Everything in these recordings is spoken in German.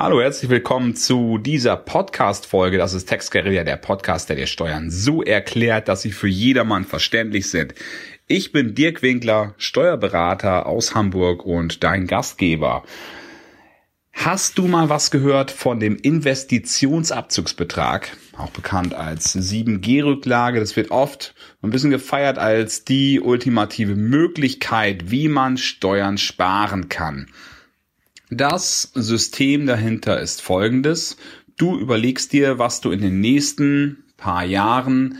Hallo, herzlich willkommen zu dieser Podcast-Folge. Das ist Textguerilla, der Podcast, der dir Steuern so erklärt, dass sie für jedermann verständlich sind. Ich bin Dirk Winkler, Steuerberater aus Hamburg und dein Gastgeber. Hast du mal was gehört von dem Investitionsabzugsbetrag, auch bekannt als 7G-Rücklage? Das wird oft ein bisschen gefeiert als die ultimative Möglichkeit, wie man Steuern sparen kann. Das System dahinter ist folgendes. Du überlegst dir, was du in den nächsten paar Jahren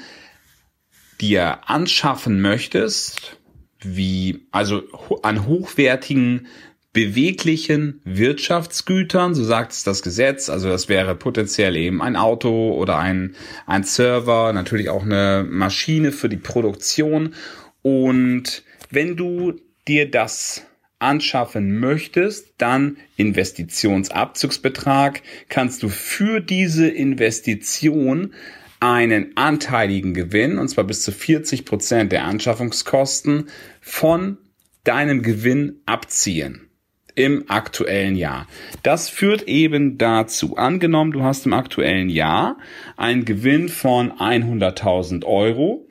dir anschaffen möchtest, wie, also an hochwertigen, beweglichen Wirtschaftsgütern, so sagt es das Gesetz, also das wäre potenziell eben ein Auto oder ein, ein Server, natürlich auch eine Maschine für die Produktion. Und wenn du dir das anschaffen möchtest, dann Investitionsabzugsbetrag, kannst du für diese Investition einen anteiligen Gewinn, und zwar bis zu 40 Prozent der Anschaffungskosten, von deinem Gewinn abziehen im aktuellen Jahr. Das führt eben dazu, angenommen, du hast im aktuellen Jahr einen Gewinn von 100.000 Euro,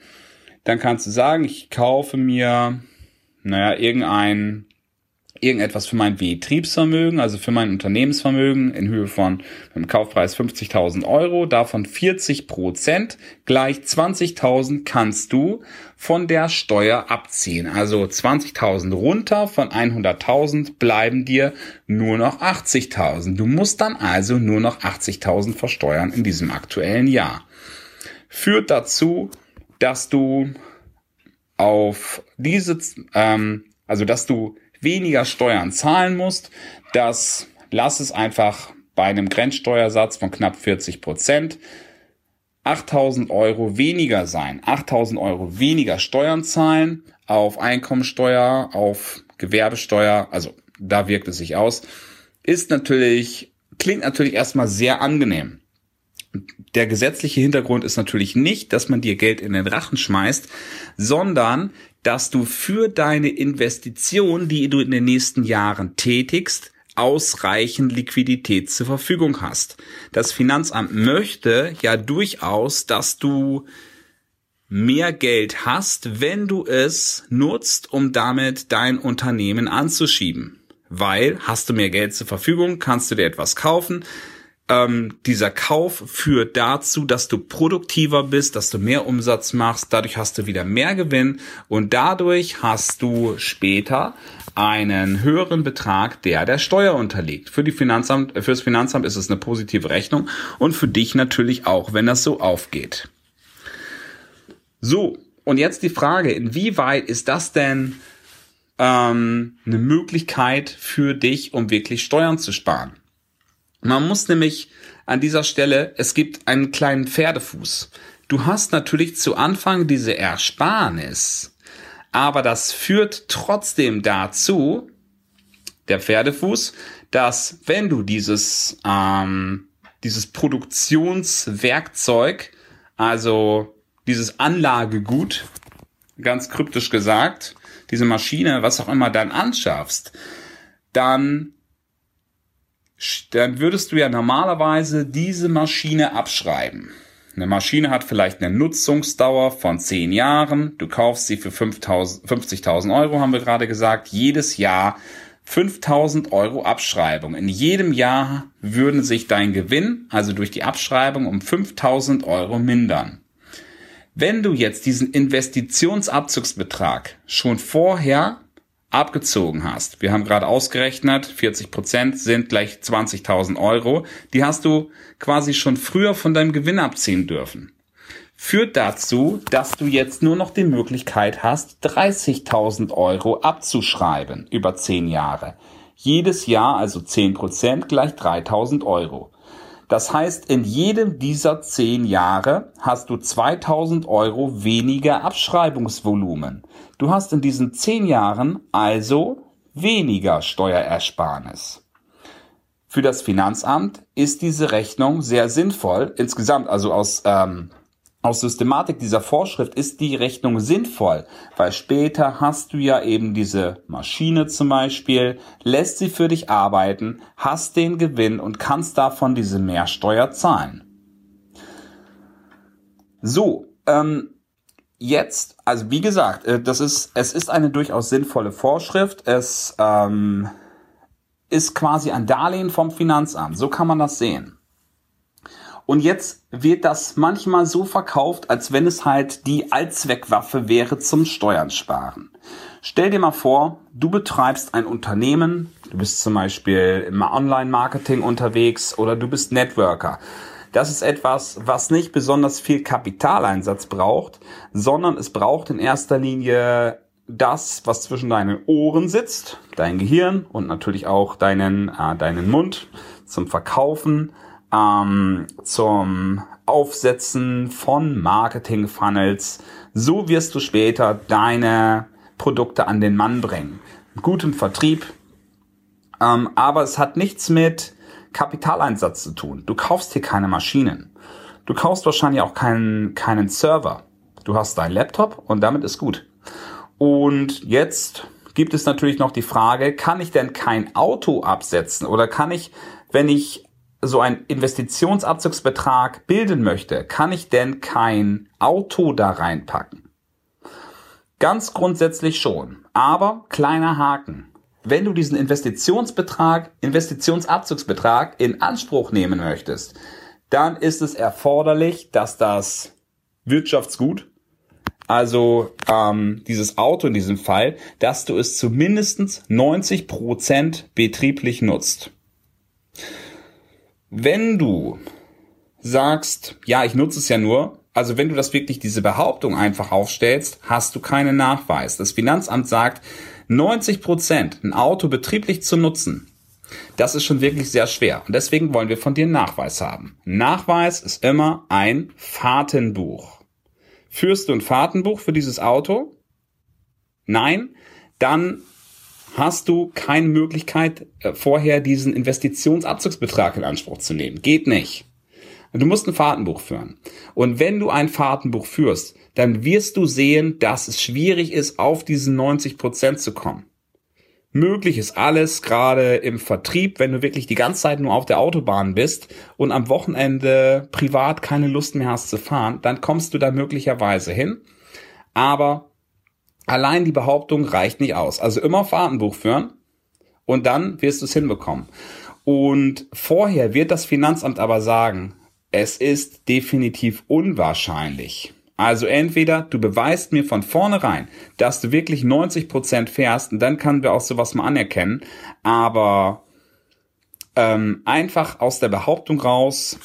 dann kannst du sagen, ich kaufe mir, naja, irgendein irgendetwas für mein Betriebsvermögen, also für mein Unternehmensvermögen in Höhe von einem Kaufpreis 50.000 Euro, davon 40 Prozent gleich 20.000 kannst du von der Steuer abziehen. Also 20.000 runter von 100.000 bleiben dir nur noch 80.000. Du musst dann also nur noch 80.000 versteuern in diesem aktuellen Jahr. Führt dazu, dass du auf diese, ähm, also dass du weniger Steuern zahlen musst. Das lass es einfach bei einem Grenzsteuersatz von knapp 40 Prozent 8000 Euro weniger sein. 8000 Euro weniger Steuern zahlen auf Einkommensteuer, auf Gewerbesteuer, also da wirkt es sich aus, ist natürlich, klingt natürlich erstmal sehr angenehm. Der gesetzliche Hintergrund ist natürlich nicht, dass man dir Geld in den Rachen schmeißt, sondern dass du für deine Investition, die du in den nächsten Jahren tätigst, ausreichend Liquidität zur Verfügung hast. Das Finanzamt möchte ja durchaus, dass du mehr Geld hast, wenn du es nutzt, um damit dein Unternehmen anzuschieben. Weil hast du mehr Geld zur Verfügung, kannst du dir etwas kaufen, ähm, dieser Kauf führt dazu, dass du produktiver bist, dass du mehr Umsatz machst, dadurch hast du wieder mehr Gewinn und dadurch hast du später einen höheren Betrag, der der Steuer unterliegt. Für die Finanzamt, fürs Finanzamt ist es eine positive Rechnung und für dich natürlich auch, wenn das so aufgeht. So, und jetzt die Frage, inwieweit ist das denn ähm, eine Möglichkeit für dich, um wirklich Steuern zu sparen? Man muss nämlich an dieser Stelle, es gibt einen kleinen Pferdefuß. Du hast natürlich zu Anfang diese Ersparnis, aber das führt trotzdem dazu, der Pferdefuß, dass wenn du dieses, ähm, dieses Produktionswerkzeug, also dieses Anlagegut, ganz kryptisch gesagt, diese Maschine, was auch immer dann anschaffst, dann dann würdest du ja normalerweise diese Maschine abschreiben. Eine Maschine hat vielleicht eine Nutzungsdauer von 10 Jahren. Du kaufst sie für 50.000 Euro, haben wir gerade gesagt. Jedes Jahr 5.000 Euro Abschreibung. In jedem Jahr würden sich dein Gewinn, also durch die Abschreibung, um 5.000 Euro mindern. Wenn du jetzt diesen Investitionsabzugsbetrag schon vorher abgezogen hast. Wir haben gerade ausgerechnet, 40 Prozent sind gleich 20.000 Euro. Die hast du quasi schon früher von deinem Gewinn abziehen dürfen. Führt dazu, dass du jetzt nur noch die Möglichkeit hast, 30.000 Euro abzuschreiben über 10 Jahre. Jedes Jahr also 10 Prozent gleich 3.000 Euro. Das heißt, in jedem dieser zehn Jahre hast du 2000 Euro weniger Abschreibungsvolumen. Du hast in diesen zehn Jahren also weniger Steuerersparnis. Für das Finanzamt ist diese Rechnung sehr sinnvoll insgesamt, also aus ähm, aus Systematik dieser Vorschrift ist die Rechnung sinnvoll, weil später hast du ja eben diese Maschine zum Beispiel, lässt sie für dich arbeiten, hast den Gewinn und kannst davon diese Mehrsteuer zahlen. So, ähm, jetzt, also wie gesagt, äh, das ist, es ist eine durchaus sinnvolle Vorschrift. Es ähm, ist quasi ein Darlehen vom Finanzamt. So kann man das sehen. Und jetzt wird das manchmal so verkauft, als wenn es halt die Allzweckwaffe wäre zum Steuern sparen. Stell dir mal vor, du betreibst ein Unternehmen, du bist zum Beispiel im Online-Marketing unterwegs oder du bist Networker. Das ist etwas, was nicht besonders viel Kapitaleinsatz braucht, sondern es braucht in erster Linie das, was zwischen deinen Ohren sitzt, dein Gehirn und natürlich auch deinen, äh, deinen Mund zum Verkaufen ähm, zum Aufsetzen von Marketing-Funnels. So wirst du später deine Produkte an den Mann bringen. Gutem Vertrieb, ähm, aber es hat nichts mit Kapitaleinsatz zu tun. Du kaufst hier keine Maschinen. Du kaufst wahrscheinlich auch keinen, keinen Server. Du hast deinen Laptop und damit ist gut. Und jetzt gibt es natürlich noch die Frage, kann ich denn kein Auto absetzen oder kann ich, wenn ich so ein Investitionsabzugsbetrag bilden möchte, kann ich denn kein Auto da reinpacken? Ganz grundsätzlich schon. Aber kleiner Haken. Wenn du diesen Investitionsbetrag, Investitionsabzugsbetrag in Anspruch nehmen möchtest, dann ist es erforderlich, dass das Wirtschaftsgut, also ähm, dieses Auto in diesem Fall, dass du es zu mindestens 90 Prozent betrieblich nutzt. Wenn du sagst, ja, ich nutze es ja nur, also wenn du das wirklich diese Behauptung einfach aufstellst, hast du keinen Nachweis. Das Finanzamt sagt, 90 Prozent ein Auto betrieblich zu nutzen, das ist schon wirklich sehr schwer. Und deswegen wollen wir von dir einen Nachweis haben. Nachweis ist immer ein Fahrtenbuch. Führst du ein Fahrtenbuch für dieses Auto? Nein? Dann hast du keine Möglichkeit, äh, vorher diesen Investitionsabzugsbetrag in Anspruch zu nehmen. Geht nicht. Du musst ein Fahrtenbuch führen. Und wenn du ein Fahrtenbuch führst, dann wirst du sehen, dass es schwierig ist, auf diesen 90 Prozent zu kommen. Möglich ist alles, gerade im Vertrieb, wenn du wirklich die ganze Zeit nur auf der Autobahn bist und am Wochenende privat keine Lust mehr hast zu fahren, dann kommst du da möglicherweise hin. Aber Allein die Behauptung reicht nicht aus. Also immer Fahrtenbuch führen und dann wirst du es hinbekommen. Und vorher wird das Finanzamt aber sagen, es ist definitiv unwahrscheinlich. Also entweder du beweist mir von vornherein, dass du wirklich 90 Prozent fährst und dann können wir auch sowas mal anerkennen. Aber ähm, einfach aus der Behauptung raus,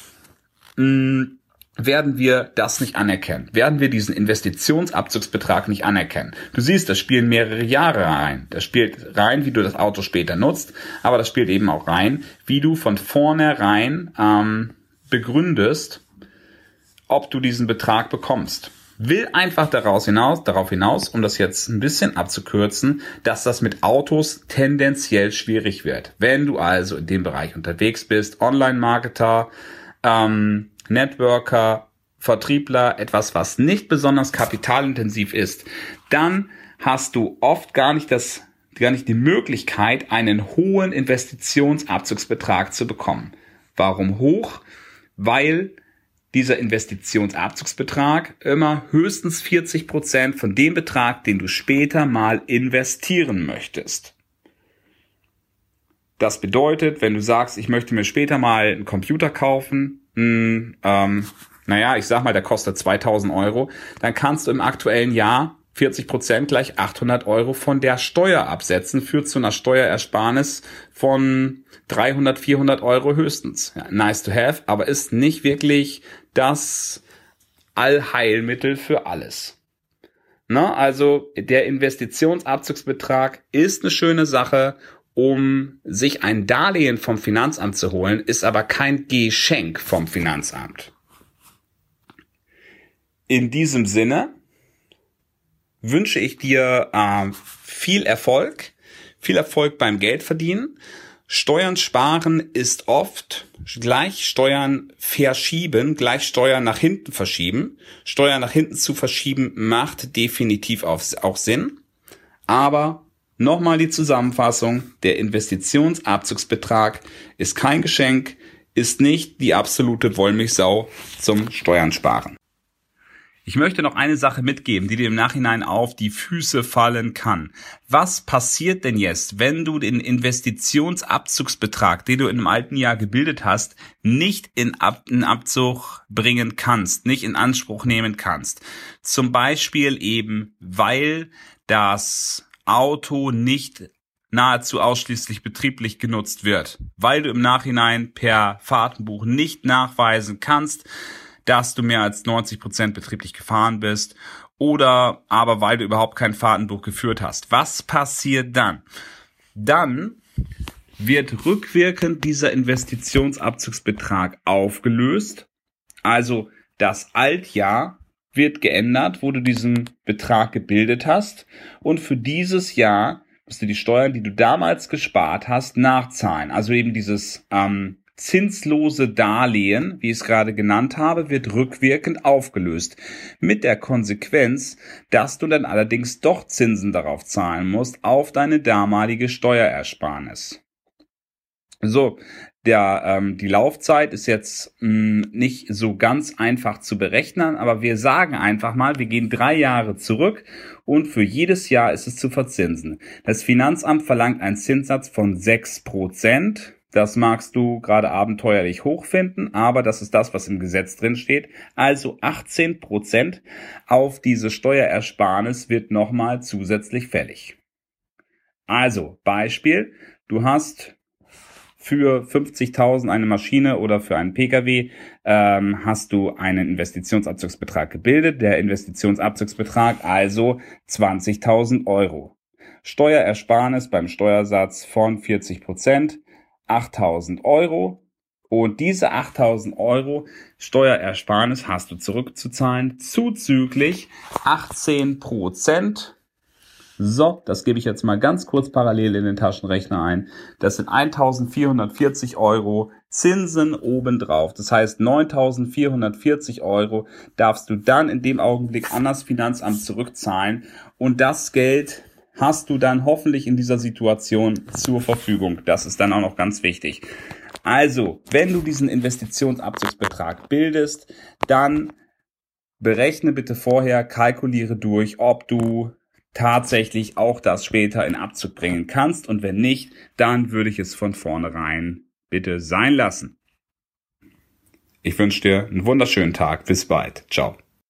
mh, mm, werden wir das nicht anerkennen, werden wir diesen Investitionsabzugsbetrag nicht anerkennen. Du siehst, das spielen mehrere Jahre rein. Das spielt rein, wie du das Auto später nutzt, aber das spielt eben auch rein, wie du von vornherein ähm, begründest, ob du diesen Betrag bekommst. Will einfach daraus hinaus, darauf hinaus, um das jetzt ein bisschen abzukürzen, dass das mit Autos tendenziell schwierig wird. Wenn du also in dem Bereich unterwegs bist, Online-Marketer, ähm, Networker, Vertriebler, etwas, was nicht besonders kapitalintensiv ist, dann hast du oft gar nicht das, gar nicht die Möglichkeit, einen hohen Investitionsabzugsbetrag zu bekommen. Warum hoch? Weil dieser Investitionsabzugsbetrag immer höchstens 40 Prozent von dem Betrag, den du später mal investieren möchtest. Das bedeutet, wenn du sagst, ich möchte mir später mal einen Computer kaufen, mh, hm, ähm, naja, ich sag mal, der kostet 2000 Euro, dann kannst du im aktuellen Jahr 40 Prozent gleich 800 Euro von der Steuer absetzen, führt zu einer Steuerersparnis von 300, 400 Euro höchstens. Ja, nice to have, aber ist nicht wirklich das Allheilmittel für alles. Na, also der Investitionsabzugsbetrag ist eine schöne Sache um sich ein Darlehen vom Finanzamt zu holen, ist aber kein Geschenk vom Finanzamt. In diesem Sinne wünsche ich dir äh, viel Erfolg, viel Erfolg beim Geldverdienen. Steuern sparen ist oft gleich Steuern verschieben, gleich Steuern nach hinten verschieben. Steuern nach hinten zu verschieben macht definitiv auch Sinn. Aber nochmal die Zusammenfassung. Der Investitionsabzugsbetrag ist kein Geschenk, ist nicht die absolute Wollmilchsau zum Steuern sparen. Ich möchte noch eine Sache mitgeben, die dir im Nachhinein auf die Füße fallen kann. Was passiert denn jetzt, wenn du den Investitionsabzugsbetrag, den du in einem alten Jahr gebildet hast, nicht in, Ab in Abzug bringen kannst, nicht in Anspruch nehmen kannst? Zum Beispiel eben, weil das Auto nicht nahezu ausschließlich betrieblich genutzt wird, weil du im Nachhinein per Fahrtenbuch nicht nachweisen kannst, dass du mehr als 90 Prozent betrieblich gefahren bist oder aber weil du überhaupt kein Fahrtenbuch geführt hast. Was passiert dann? Dann wird rückwirkend dieser Investitionsabzugsbetrag aufgelöst. Also das Altjahr wird geändert, wo du diesen Betrag gebildet hast. Und für dieses Jahr musst du die Steuern, die du damals gespart hast, nachzahlen. Also eben dieses ähm, zinslose Darlehen, wie ich es gerade genannt habe, wird rückwirkend aufgelöst. Mit der Konsequenz, dass du dann allerdings doch Zinsen darauf zahlen musst, auf deine damalige Steuerersparnis. So, der, ähm, die Laufzeit ist jetzt mh, hm, nicht so ganz einfach zu berechnen, aber wir sagen einfach mal, wir gehen drei Jahre zurück und für jedes Jahr ist es zu verzinsen. Das Finanzamt verlangt einen Zinssatz von sechs Prozent das magst du gerade abenteuerlich hoch finden, aber das ist das, was im Gesetz drin steht. Also 18 Prozent auf diese Steuerersparnis wird nochmal zusätzlich fällig. Also Beispiel, du hast für 50.000 eine Maschine oder für einen Pkw ähm, hast du einen Investitionsabzugsbetrag gebildet. Der Investitionsabzugsbetrag also 20.000 Euro. Steuerersparnis beim Steuersatz von 40 Prozent 8000 Euro und diese 8000 Euro Steuerersparnis hast du zurückzuzahlen zuzüglich 18 Prozent. So, das gebe ich jetzt mal ganz kurz parallel in den Taschenrechner ein. Das sind 1440 Euro Zinsen obendrauf. Das heißt, 9440 Euro darfst du dann in dem Augenblick an das Finanzamt zurückzahlen. Und das Geld hast du dann hoffentlich in dieser Situation zur Verfügung. Das ist dann auch noch ganz wichtig. Also, wenn du diesen Investitionsabzugsbetrag bildest, dann berechne bitte vorher, kalkuliere durch, ob du tatsächlich auch das später in Abzug bringen kannst und wenn nicht, dann würde ich es von vornherein bitte sein lassen. Ich wünsche dir einen wunderschönen Tag. Bis bald. Ciao.